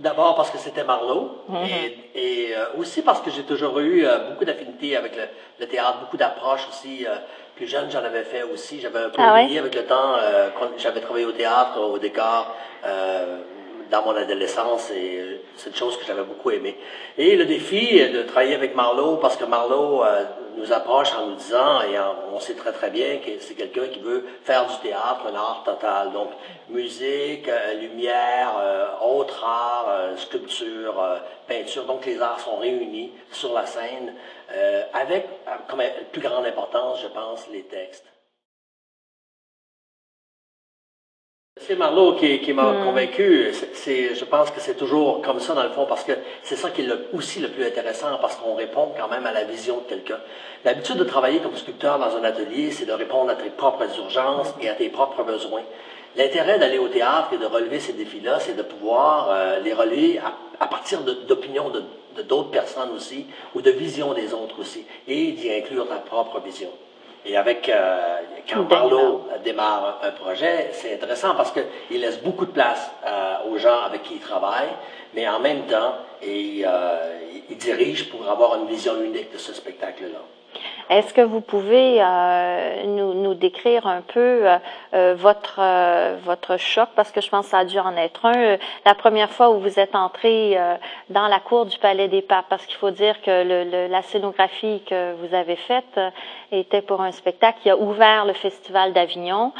D'abord parce que c'était Marlowe Mhm. et, et, euh, aussi parce que j'ai toujours eu euh, beaucoup d'affinités avec le, le théâtre, beaucoup d'approches aussi. euh, plus jeune, j'en avais fait aussi. J'avais un peu Ah ouais? oublié avec le temps. euh, quand j'avais travaillé au théâtre, au décor, euh, dans mon adolescence et c'est une chose que j'avais beaucoup aimé. Et le défi de travailler avec Marlowe, parce que Marlowe euh, nous approche en nous disant, et on sait très très bien que c'est quelqu'un qui veut faire du théâtre un art total. Donc musique, euh, lumière, euh, autres arts, euh, sculpture, euh, peinture. Donc les arts sont réunis sur la scène avec, comme plus grande importance, je pense, les textes. C'est Marlowe qui, qui m'a convaincu. C'est- C'est, je pense que c'est toujours comme ça dans le fond parce que c'est ça qui est le- aussi le plus intéressant parce qu'on répond quand même à la vision de quelqu'un. L'habitude de travailler comme sculpteur dans un atelier, c'est de répondre à tes propres urgences et à tes propres besoins. L'intérêt d'aller au théâtre et de relever ces défis-là, c'est de pouvoir euh, les relever à, à partir d'opinions de, de d'autres personnes aussi ou de visions des autres aussi et d'y inclure ta propre vision. Et avec euh, quand. Marlowe démarre un projet, c'est intéressant parce qu'il laisse beaucoup de place euh, aux gens avec qui il travaille, mais en même temps, il, euh, il dirige pour avoir une vision unique de ce spectacle-là. Est-ce que vous pouvez euh, nous, nous décrire un peu euh, euh, votre euh, votre choc? Parce que je pense que ça a dû en être un. La première fois où vous êtes entré euh, dans la cour du Palais des Papes parce qu'il faut dire que le, le- la scénographie que vous avez faite euh, était pour un spectacle qui a ouvert le Festival d'Avignon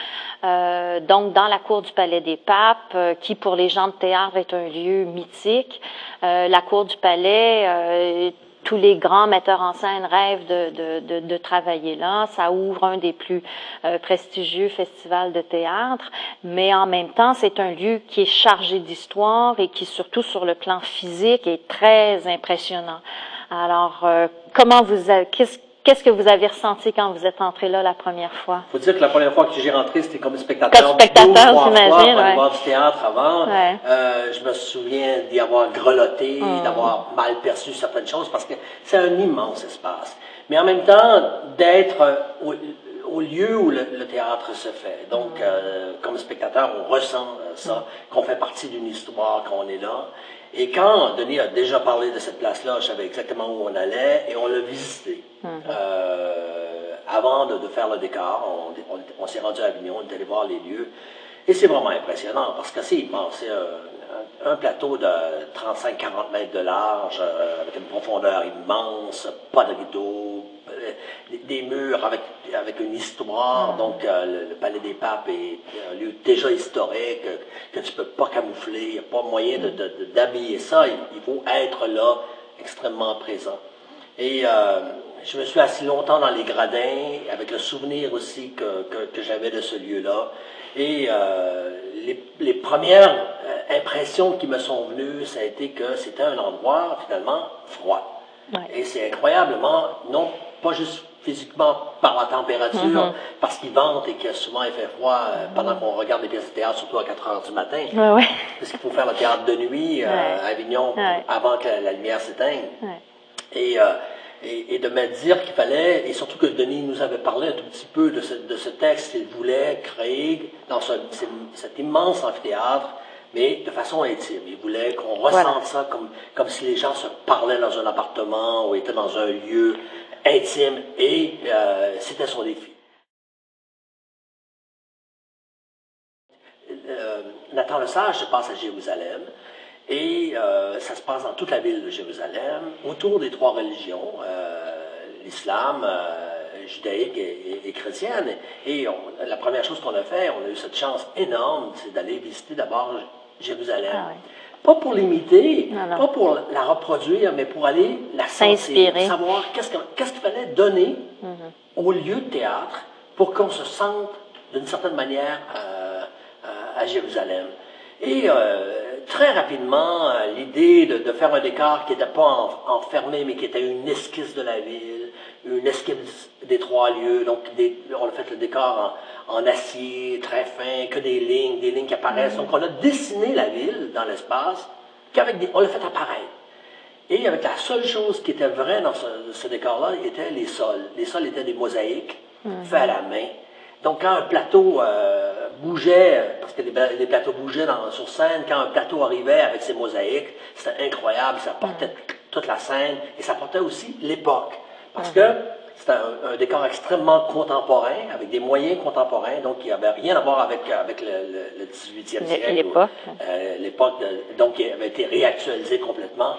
donc dans la cour du Palais des Papes qui pour les gens de théâtre est un lieu mythique. La cour du Palais tous les grands metteurs en scène rêvent de, de, de, de travailler là. Ça ouvre un des plus euh, prestigieux festivals de théâtre, mais en même temps, c'est un lieu qui est chargé d'histoire et qui, surtout sur le plan physique, est très impressionnant. Alors, euh, comment vous, qu'est-ce qu'est-ce que vous avez ressenti quand vous êtes entré là la première fois? Faut dire que la première fois que j'ai rentré, c'était comme spectateur. Comme spectateur, j'imagine, ouais. voir du théâtre avant. Ouais. Euh, je me souviens d'y avoir grelotté, Mm. d'avoir mal perçu certaines choses parce que c'est un immense espace. Mais en même temps, d'être euh, au, lieu où le, le théâtre se fait. Donc, euh, comme spectateur, on ressent ça, qu'on fait partie d'une histoire, qu'on est là. Et quand Denis a déjà parlé de cette place-là, je savais exactement où on allait et on l'a visité. Euh, avant de, de faire le décor, on, on- on s'est rendu à Avignon, on est allé voir les lieux. Et c'est vraiment impressionnant parce que c'est immense. C'est un, plateau de 35-40 mètres de large, euh, avec une profondeur immense, pas de rideaux, euh, des, murs avec, avec une histoire. Donc, euh, le, le Palais des Papes est un lieu déjà historique euh, que tu peux pas camoufler. Il n'y a pas moyen de- de- de- d'habiller ça. Il, il faut être là, extrêmement présent. Et euh, je me suis assis longtemps dans les gradins, avec le souvenir aussi que, que, que j'avais de ce lieu-là. Et euh, les, les premières impressions qui me sont venues, ça a été que c'était un endroit finalement froid. Ouais. Et c'est incroyablement, non pas juste physiquement par la température, parce qu'il vente et que souvent il fait froid euh, pendant qu'on regarde des pièces de théâtre, surtout à 4 heures du matin. Ouais, ouais. Parce qu'il faut faire le théâtre de nuit euh, Ouais. à Avignon avant que la, la lumière s'éteigne. Et, euh, et, et de me dire qu'il fallait, et surtout que Denis nous avait parlé un tout petit peu de ce, de ce texte qu'il voulait créer dans ce- ce- cet immense amphithéâtre, mais de façon intime. Il voulait qu'on ressente Voilà. ça comme, comme si les gens se parlaient dans un appartement ou étaient dans un lieu intime, et euh, c'était son défi. Euh, Nathan le Sage se passe à Jérusalem et euh, ça se passe dans toute la ville de Jérusalem, autour des trois religions, euh, l'islam, judaïque et, chrétienne. Et la première chose qu'on a fait, on a eu cette chance énorme, c'est d'aller visiter d'abord Jérusalem. Ah. Pas pour l'imiter, pas pour la reproduire, mais pour aller la sentir, S'inspirer. savoir qu'est-ce que- qu'est-ce qu'il fallait donner Mhm. au lieu de théâtre pour qu'on se sente d'une certaine manière euh, euh, à Jérusalem. Et euh, très rapidement, l'idée de, de faire un décor qui n'était pas en- enfermé, mais qui était une esquisse de la ville, une esquisse des trois lieux. Donc, des- on a fait le décor en, en acier, très fin, que des lignes, des lignes qui apparaissent. Donc, on a dessiné la ville dans l'espace, qu'avec des, on l'a fait apparaître. Et avec la seule chose qui était vraie dans ce, ce décor-là, étaient les sols. Les sols étaient des mosaïques faits à la main. Donc quand un plateau euh, bougeait, parce que les, plateaux bougeaient sur scène, quand un plateau arrivait avec ses mosaïques, c'était incroyable, ça portait toute la scène, et ça portait aussi l'époque. Parce que c'était un, décor extrêmement contemporain, avec des moyens contemporains, donc il n'y avait rien à voir avec, avec le, 18e siècle. L'époque. Euh, l'époque, donc il avait été réactualisé complètement.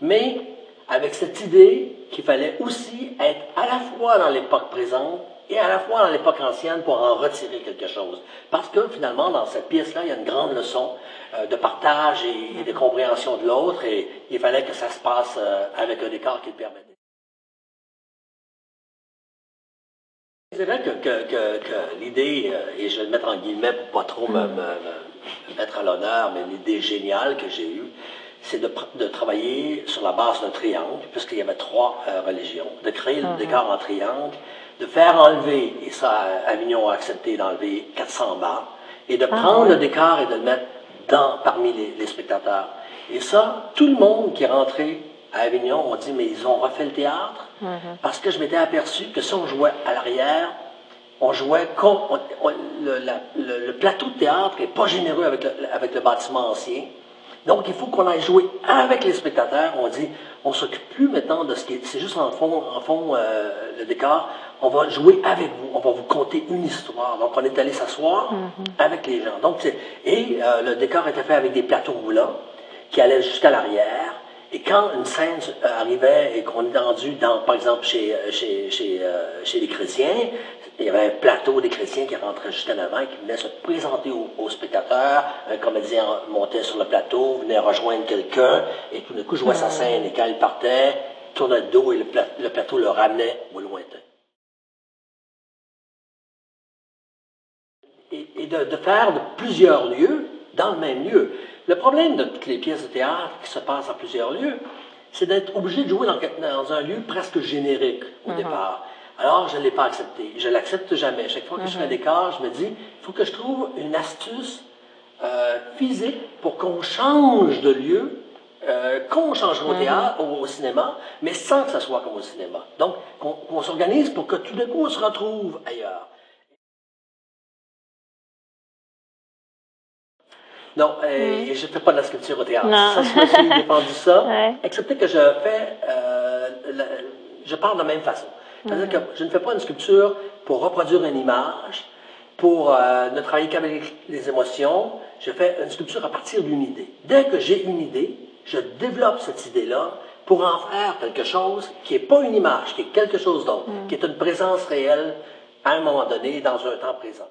Mais avec cette idée qu'il fallait aussi être à la fois dans l'époque présente et à la fois dans l'époque ancienne pour en retirer quelque chose. Parce que finalement, dans cette pièce-là, il y a une grande leçon euh, de partage et, de compréhension de l'autre, et il fallait que ça se passe euh, avec un décor qui le permettait. C'est vrai que, que, l'idée, euh, et je vais le mettre en guillemets pour pas trop me, mettre à l'honneur, mais l'idée géniale que j'ai eue, c'est de, de, travailler sur la base d'un triangle, puisqu'il y avait trois religions, de créer le mhm. décor en triangle, de faire enlever, et ça, Avignon a accepté d'enlever 400 bars, et de ah, prendre le décor et de le mettre dans, parmi les, spectateurs. Et ça, tout le monde qui est rentré à Avignon ont dit, mais ils ont refait le théâtre, mhm. parce que je m'étais aperçu que si on jouait à l'arrière, on jouait comme le, plateau de théâtre n'est pas généreux avec le, avec le bâtiment ancien. Donc, il faut qu'on aille jouer avec les spectateurs. On dit, on s'occupe plus maintenant de ce qui est, c'est juste en fond, en fond euh, le décor. On va jouer avec vous. On va vous conter une histoire. Donc, on est allé s'asseoir mm-hmm. avec les gens. Donc, et euh, le décor était fait avec des plateaux roulants qui allaient jusqu'à l'arrière. Et quand une scène euh, arrivait et qu'on est rendu dans, par exemple, chez, chez, chez, chez les chrétiens, il y avait un plateau des chrétiens qui rentrait juste en avant et qui venait se présenter aux, spectateurs. Un comédien montait sur le plateau, venait rejoindre quelqu'un, et tout d'un coup jouait sa scène. Et quand il partait, tournait le dos et le, plateau le ramenait au lointain. Et, de, faire de plusieurs lieux dans le même lieu. Le problème de toutes les pièces de théâtre qui se passent à plusieurs lieux, c'est d'être obligé de jouer dans, un lieu presque générique au uh-huh. départ. Alors, je ne l'ai pas accepté. Je l'accepte jamais. Chaque fois que je fais des cas, je me dis, il faut que je trouve une astuce euh, physique pour qu'on change de lieu, euh, qu'on change au mhm. théâtre, ou au cinéma, mais sans que ça soit comme au cinéma. Donc, qu'on s'organise pour que tout d'un coup, on se retrouve ailleurs. Non, euh, mhm. je ne fais pas de la sculpture au théâtre. Ça, je me suis défendu ça. Excepté que je fais, je parle de la même façon. C'est-à-dire que je ne fais pas une sculpture pour reproduire une image, pour euh, ne travailler qu'avec les émotions. Je fais une sculpture à partir d'une idée. Dès que j'ai une idée, je développe cette idée-là pour en faire quelque chose qui n'est pas une image, qui est quelque chose d'autre, mm. qui est une présence réelle à un moment donné, dans un temps présent.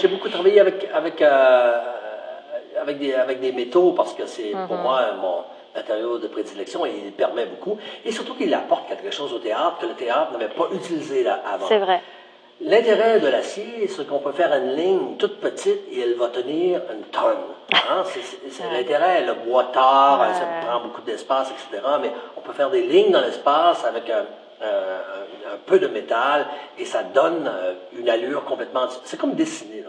J'ai beaucoup travaillé avec, avec, euh, avec, des, avec des métaux parce que c'est pour mm-hmm. moi mon, matériau de prédilection et il permet beaucoup. Et surtout qu'il apporte quelque chose au théâtre que le théâtre n'avait pas utilisé là avant. C'est vrai. L'intérêt de l'acier, c'est qu'on peut faire une ligne toute petite et elle va tenir une tonne. Hein? C'est l'intérêt. Le bois tard, ça prend beaucoup d'espace, etc. Mais on peut faire des lignes dans l'espace avec un, un, peu de métal et ça donne euh, une allure complètement... C'est comme dessiner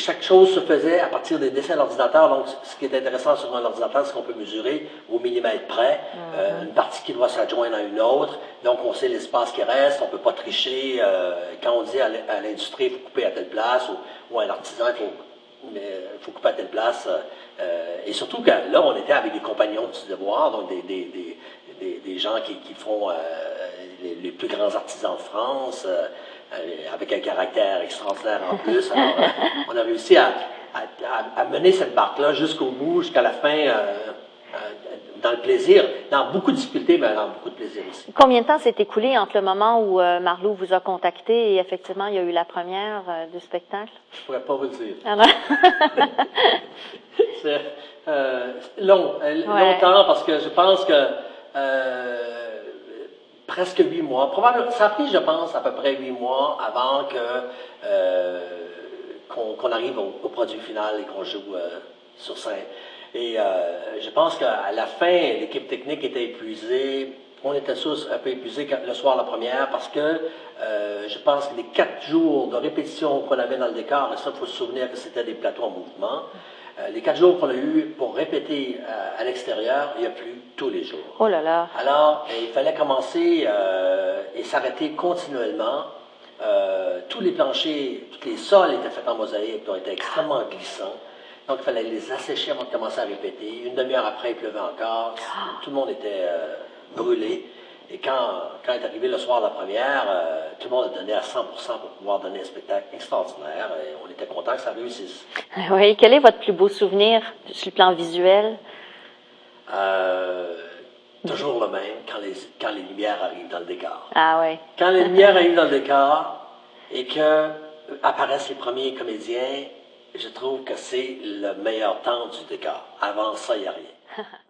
chaque chose se faisait à partir des dessins d'ordinateur. Donc, ce qui est intéressant sur un ordinateur, c'est qu'on peut mesurer au millimètre près euh, une partie qui doit s'adjoindre à une autre. Donc, on sait l'espace qui reste. On ne peut pas tricher. Euh, quand on dit à l'industrie, il faut couper à telle place, ou, à l'artisan, il faut, couper à telle place. Euh, et surtout que là, on était avec des compagnons du devoir, donc des, gens qui, font les, les, plus grands artisans de France. Euh, avec un caractère extraordinaire en plus. Alors, euh, on a réussi à, mener cette barque-là jusqu'au bout, jusqu'à la fin, euh, dans le plaisir, dans beaucoup de difficultés, mais dans beaucoup de plaisir aussi. Combien de temps s'est écoulé entre le moment où Marlou vous a contacté et effectivement il y a eu la première du spectacle? Je pourrais pas vous le dire. Ah C'est long, longtemps parce que je pense que presque huit mois. Ça a pris, je pense, à peu près huit mois avant que euh, qu'on arrive au, produit final et qu'on joue euh, sur scène. Et euh, je pense qu'à la fin, l'équipe technique était épuisée. On était tous un peu épuisés le soir la première parce que je pense que les quatre jours de répétition qu'on avait dans le décor, ça, il faut se souvenir que c'était des plateaux en mouvement. Euh, les quatre jours qu'on a eu pour répéter euh, à l'extérieur, il y a plu tous les jours. Oh là là. Alors, il fallait commencer euh, et s'arrêter continuellement. tous les planchers, tous les sols étaient faits en mosaïque, ont été extrêmement glissants. Donc, il fallait les assécher avant de commencer à répéter. Une demi-heure après, il pleuvait encore. Tout le monde était brûlé. Et quand, quand est arrivé le soir de la première, euh, tout le monde a donné à 100 pour pouvoir donner un spectacle extraordinaire et on était content que ça réussisse. Oui. Quel est votre plus beau souvenir sur le plan visuel? Euh, toujours le même, quand les, quand les lumières arrivent dans le décor. Ah oui. Quand les lumières arrivent dans le décor et que apparaissent les premiers comédiens, je trouve que c'est le meilleur temps du décor. Avant ça, il n'y a rien.